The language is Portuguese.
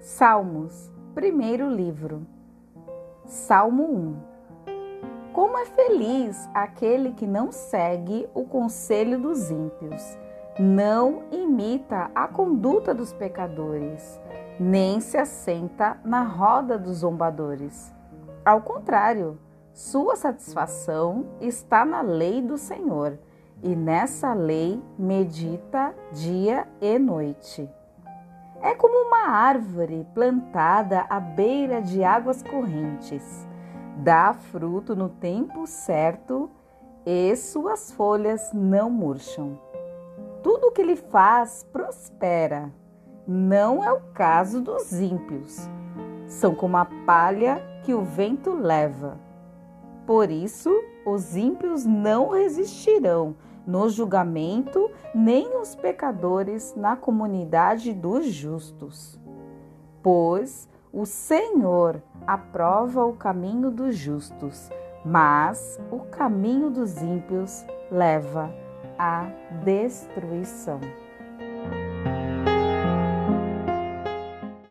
Salmos, primeiro livro. Salmo 1. Como é feliz aquele que não segue o conselho dos ímpios, não imita a conduta dos pecadores, nem se assenta na roda dos zombadores. Ao contrário, sua satisfação está na lei do Senhor, e nessa lei medita dia e noite. É como uma árvore plantada à beira de águas correntes. Dá fruto no tempo certo e suas folhas não murcham. Tudo o que ele faz prospera. Não é o caso dos ímpios. São como a palha que o vento leva. Por isso, os ímpios não resistirão no julgamento, nem os pecadores na comunidade dos justos. Pois o Senhor aprova o caminho dos justos, mas o caminho dos ímpios leva à destruição.